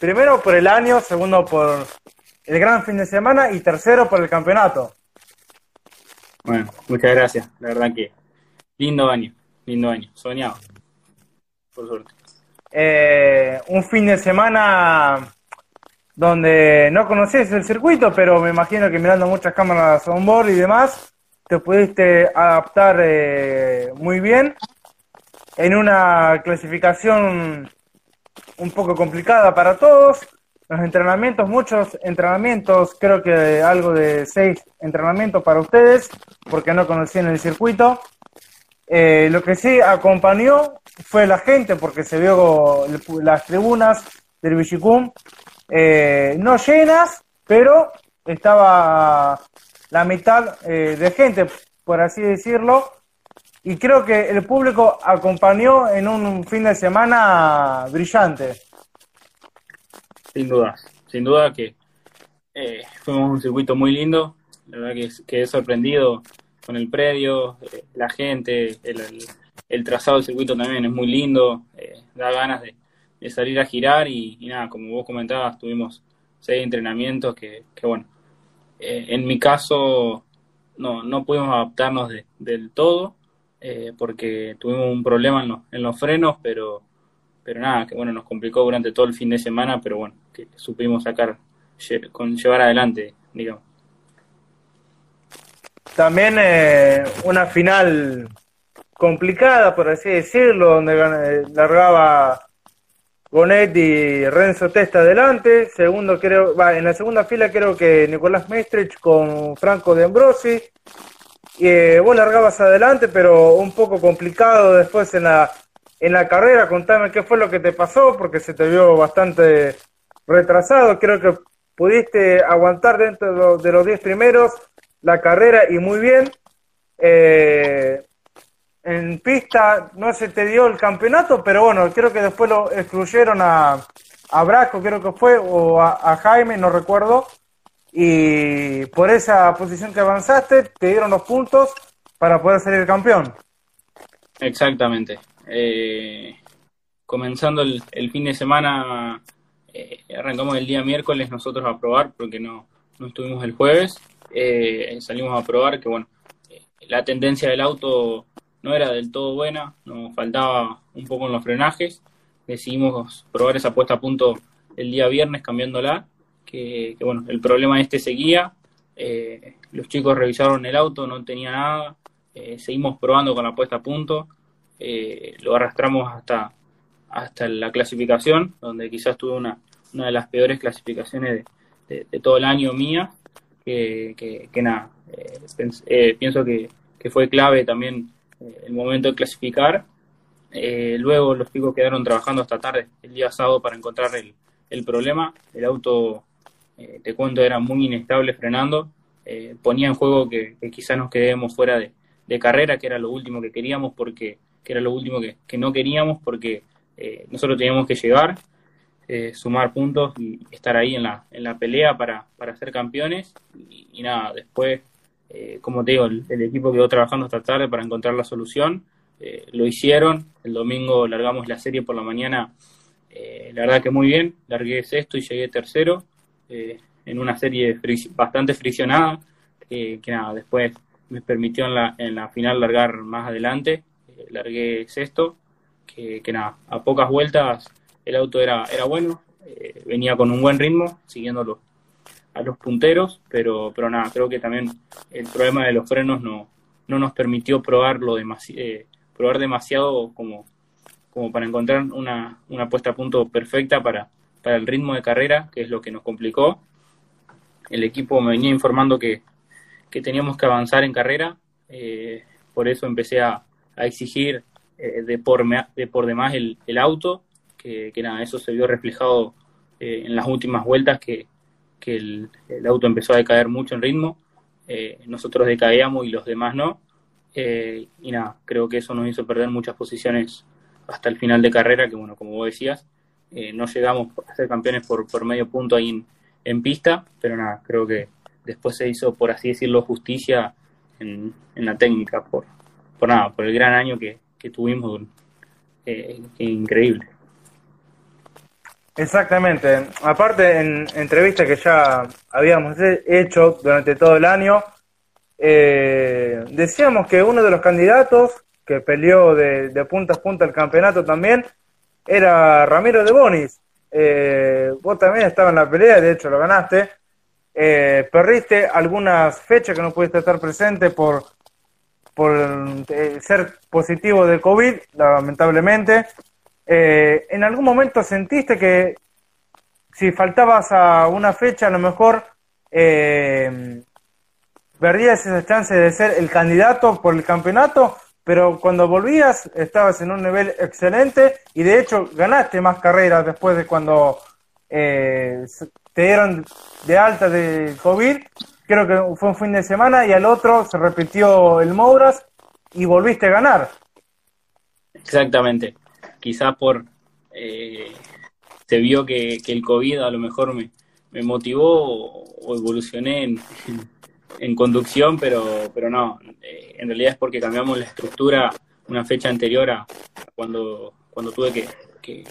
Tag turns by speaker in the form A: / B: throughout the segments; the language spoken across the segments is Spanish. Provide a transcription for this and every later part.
A: primero por el año, segundo por el gran fin de semana y tercero por el campeonato.
B: Bueno, muchas gracias. La verdad que lindo año, lindo año, soñado, por suerte.
A: Eh, un fin de semana donde no conocías el circuito, pero me imagino que mirando muchas cámaras on board y demás, te pudiste adaptar eh, muy bien en una clasificación un poco complicada para todos. Los entrenamientos, muchos entrenamientos, creo que algo de seis entrenamientos para ustedes, porque no conocían el circuito. Eh, lo que sí acompañó fue la gente, porque se vio las tribunas del Vichicum eh, no llenas, pero estaba la mitad eh, de gente, por así decirlo, y creo que el público acompañó en un fin de semana brillante.
B: Sin duda, sin duda que eh, fuimos un circuito muy lindo, la verdad que quedé sorprendido con el predio, eh, la gente, el, trazado del circuito también es muy lindo, da ganas de, de salir a girar y, nada, como vos comentabas, tuvimos seis entrenamientos que, bueno, eh, en mi caso no, no pudimos adaptarnos del todo eh, porque tuvimos un problema en los, en los frenos, pero, pero nada, que bueno, nos complicó durante todo el fin de semana, pero bueno, que supimos sacar, con llevar adelante, digamos.
A: También eh, una final complicada, por así decirlo, donde largaba Bonet y Renzo Testa adelante. Segundo, creo, va, en la segunda fila creo que Nicolás Maestrich con Franco de Ambrosi. Eh, vos largabas adelante, pero un poco complicado después en la, en la carrera. Contame qué fue lo que te pasó, porque se te vio bastante retrasado. Creo que pudiste aguantar dentro de los 10 primeros la carrera y muy bien. Eh, en pista no se te dio el campeonato, pero bueno, creo que después lo excluyeron a, a Brasco, creo que fue, o a, Jaime, no recuerdo. Y por esa posición que avanzaste, te dieron los puntos para poder salir campeón.
B: Exactamente. Eh, comenzando el, fin de semana, eh, arrancamos el día miércoles nosotros a probar, porque no, no estuvimos el jueves. Eh, salimos a probar que, bueno, la tendencia del auto no era del todo buena, nos faltaba un poco en los frenajes. Decidimos probar esa puesta a punto el día viernes cambiándola, que, bueno, el problema este seguía. Eh, los chicos revisaron el auto, no tenía nada. Eh, seguimos probando con la puesta a punto. Eh, lo arrastramos hasta, hasta la clasificación, donde quizás tuve una, una de las peores clasificaciones de, todo el año mía. Que, que, nada, pienso que, que fue clave también el momento de clasificar. Eh, luego los chicos quedaron trabajando hasta tarde el día sábado para encontrar el, el problema. El auto, eh, te cuento, era muy inestable frenando. ponía en juego que, quizás nos quedemos fuera de, carrera, que era lo último que queríamos, porque que era lo último que, no queríamos, porque nosotros teníamos que llegar, sumar puntos y estar ahí en la, en la pelea para, para ser campeones. Y, nada, después eh, como te digo, el, equipo quedó trabajando hasta tarde para encontrar la solución. Eh, lo hicieron. El domingo largamos la serie por la mañana. Eh, la verdad que muy bien. Largué sexto y llegué tercero. En una serie bastante friccionada. que nada, después me permitió en la, en la final largar más adelante. largué sexto. Que, que, nada, a pocas vueltas el auto era, era bueno. venía con un buen ritmo, siguiéndolo a los punteros, pero, pero nada, creo que también el problema de los frenos no, no nos permitió probarlo eh, probar demasiado como, como para encontrar una, una puesta a punto perfecta para, para el ritmo de carrera, que es lo que nos complicó. El equipo me venía informando que, que teníamos que avanzar en carrera, eh, por eso empecé a, a exigir eh, de, por, de por demás el, el auto, que, que, nada, eso se vio reflejado en las últimas vueltas que, que el, auto empezó a decaer mucho en ritmo, eh, nosotros decaíamos y los demás no, eh, y nada, creo que eso nos hizo perder muchas posiciones hasta el final de carrera, que bueno, como vos decías, eh, no llegamos a ser campeones por, por medio punto ahí en, pista, pero nada, creo que después se hizo, por así decirlo, justicia en, en la técnica, por, por nada, por el gran año que, que tuvimos, increíble.
A: Exactamente. Aparte, en entrevistas que ya habíamos hecho durante todo el año, eh, decíamos que uno de los candidatos que peleó de, punta a punta el campeonato también era Ramiro de Bonis. Eh, vos también estabas en la pelea, de hecho lo ganaste. Eh, perdiste algunas fechas que no pudiste estar presente por, por eh, ser positivo de COVID, lamentablemente. Eh, ¿En algún momento sentiste que si faltabas a una fecha, a lo mejor eh, perdías esa chance de ser el candidato por el campeonato? Pero cuando volvías estabas en un nivel excelente y de hecho ganaste más carreras después de cuando eh, te dieron de alta de COVID. Creo que fue un fin de semana y al otro se repitió el Mouras y volviste a ganar.
B: Exactamente quizás por eh, se vio que, el COVID a lo mejor me, me motivó o, evolucioné en, en, conducción, pero, pero no, eh, en realidad es porque cambiamos la estructura una fecha anterior a cuando, cuando tuve que,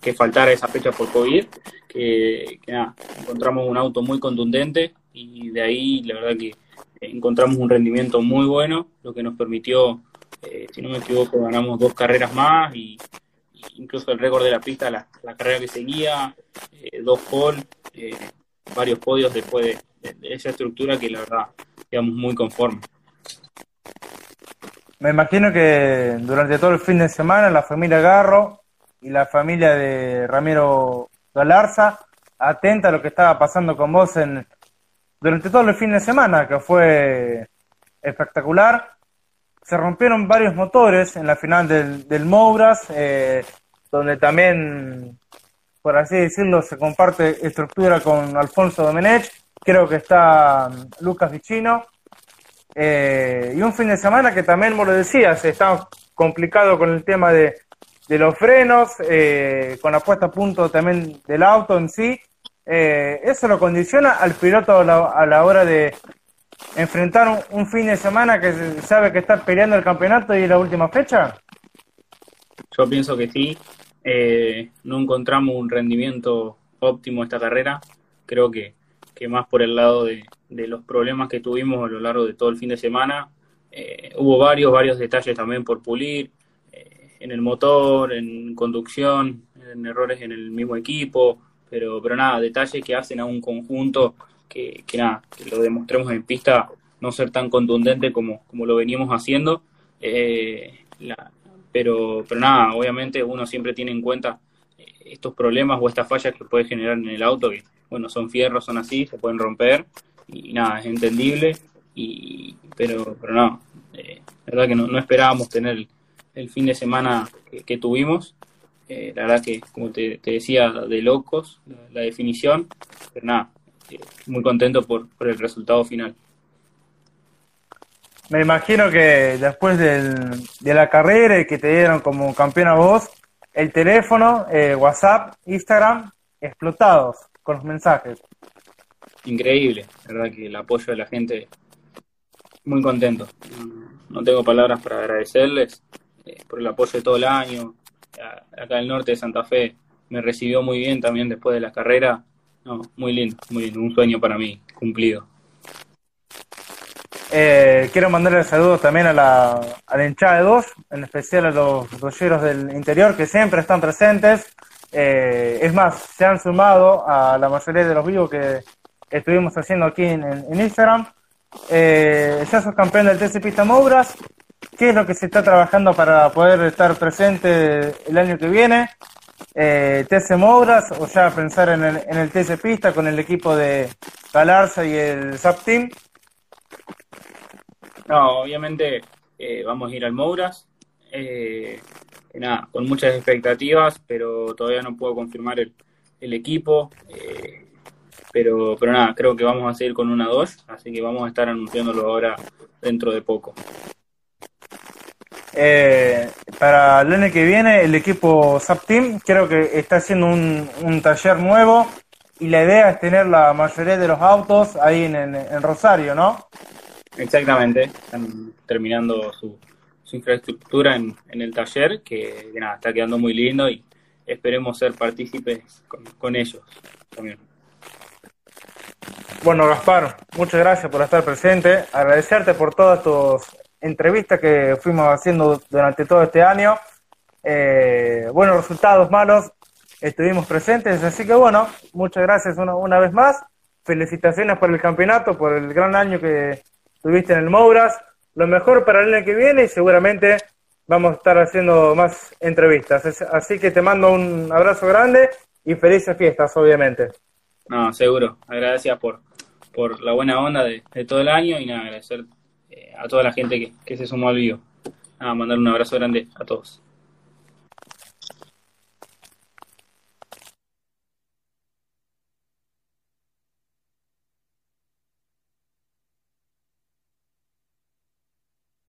B: que, faltar a esa fecha por COVID, que, nada, encontramos un auto muy contundente y de ahí la verdad que encontramos un rendimiento muy bueno, lo que nos permitió eh, si no me equivoco, ganamos dos carreras más y, incluso el récord de la pista, la, carrera que seguía, eh, dos pole, eh, varios podios después de, esa estructura que la verdad quedamos muy conformes.
A: Me imagino que durante todo el fin de semana la familia Garro y la familia de Ramiro Galarza atenta a lo que estaba pasando con vos en durante todo el fin de semana, que fue espectacular se rompieron varios motores en la final del, del eh, donde también, por así decirlo, se comparte estructura con Alfonso Domenech, creo que está mm, Lucas Vicino, eh, y un fin de semana que también, como lo decías, está complicado con el tema de, de los frenos, eh, con la puesta a punto también del auto en sí, eso lo condiciona al piloto a la hora de, enfrentar un, fin de semana que sabe que está peleando el campeonato y la última fecha?
B: Yo pienso que sí. Eh, no encontramos un rendimiento óptimo esta carrera. Creo que, que más por el lado de, los problemas que tuvimos a lo largo de todo el fin de semana. Eh, hubo varios, varios detalles también por pulir, eh, en el motor, en conducción, en errores en el mismo equipo, pero, pero nada, detalles que hacen a un conjunto que, nada, que lo demostremos en pista, no ser tan contundente como, como lo veníamos haciendo. Eh, pero, pero nada, obviamente uno siempre tiene en cuenta estos problemas o estas fallas que puede generar en el auto, que bueno, son fierros, son así, se pueden romper y nada, es entendible, y, pero, pero no, eh, la verdad que no, esperábamos tener el, fin de semana que, tuvimos, la verdad que como te, decía, de locos la definición, pero nada, muy contento por, el resultado final.
A: Me imagino que después de la carrera y que te dieron como campeón a vos, el teléfono, eh, WhatsApp, Instagram, explotados con los mensajes.
B: Increíble, verdad que el apoyo de la gente, muy contento. No tengo palabras para agradecerles eh, por el apoyo de todo el año. Acá el norte de Santa Fe me recibió muy bien también después de la carrera no, muy lindo, muy lindo, un sueño para mí cumplido.
A: Eh, quiero mandarle saludos también a la, a hinchada de dos, en especial a los rolleros del interior que siempre están presentes. Eh, es más, se han sumado a la mayoría de los vivos que estuvimos haciendo aquí en, Instagram. Eh, ya sos campeón del TC Pista Mouras. ¿Qué es lo que se está trabajando para poder estar presente el año que viene? eh, TC Mouras o ya pensar en el, en TC Pista con el equipo de Galarza y el SAP Team?
B: No, obviamente eh, vamos a ir al Mouras. Eh, nada, con muchas expectativas, pero todavía no puedo confirmar el, el equipo. Eh, pero, pero nada, creo que vamos a seguir con una 2, así que vamos a estar anunciándolo ahora dentro de poco.
A: Eh, para el año que viene, el equipo SAP Team creo que está haciendo un, taller nuevo y la idea es tener la mayoría de los autos ahí en, Rosario, ¿no?
B: Exactamente, están terminando su, infraestructura en, el taller, que, nada, está quedando muy lindo y, esperemos ser partícipes con, ellos también.
A: Bueno, Gaspar, muchas gracias por estar presente. Agradecerte por todas tus entrevistas que fuimos haciendo durante todo este año. Eh, buenos resultados, malos, estuvimos presentes. Así que bueno, muchas gracias una, una vez más. Felicitaciones por el campeonato, por el gran año que tuviste en el Mouras. Lo mejor para el año que viene y seguramente vamos a estar haciendo más entrevistas. Así que te mando un abrazo grande y felices fiestas, obviamente.
B: No, seguro. Gracias por, por la buena onda de, todo el año y nada, agradecer eh, a toda la gente que, que se sumó al vivo. Nada, mandar un abrazo grande a todos.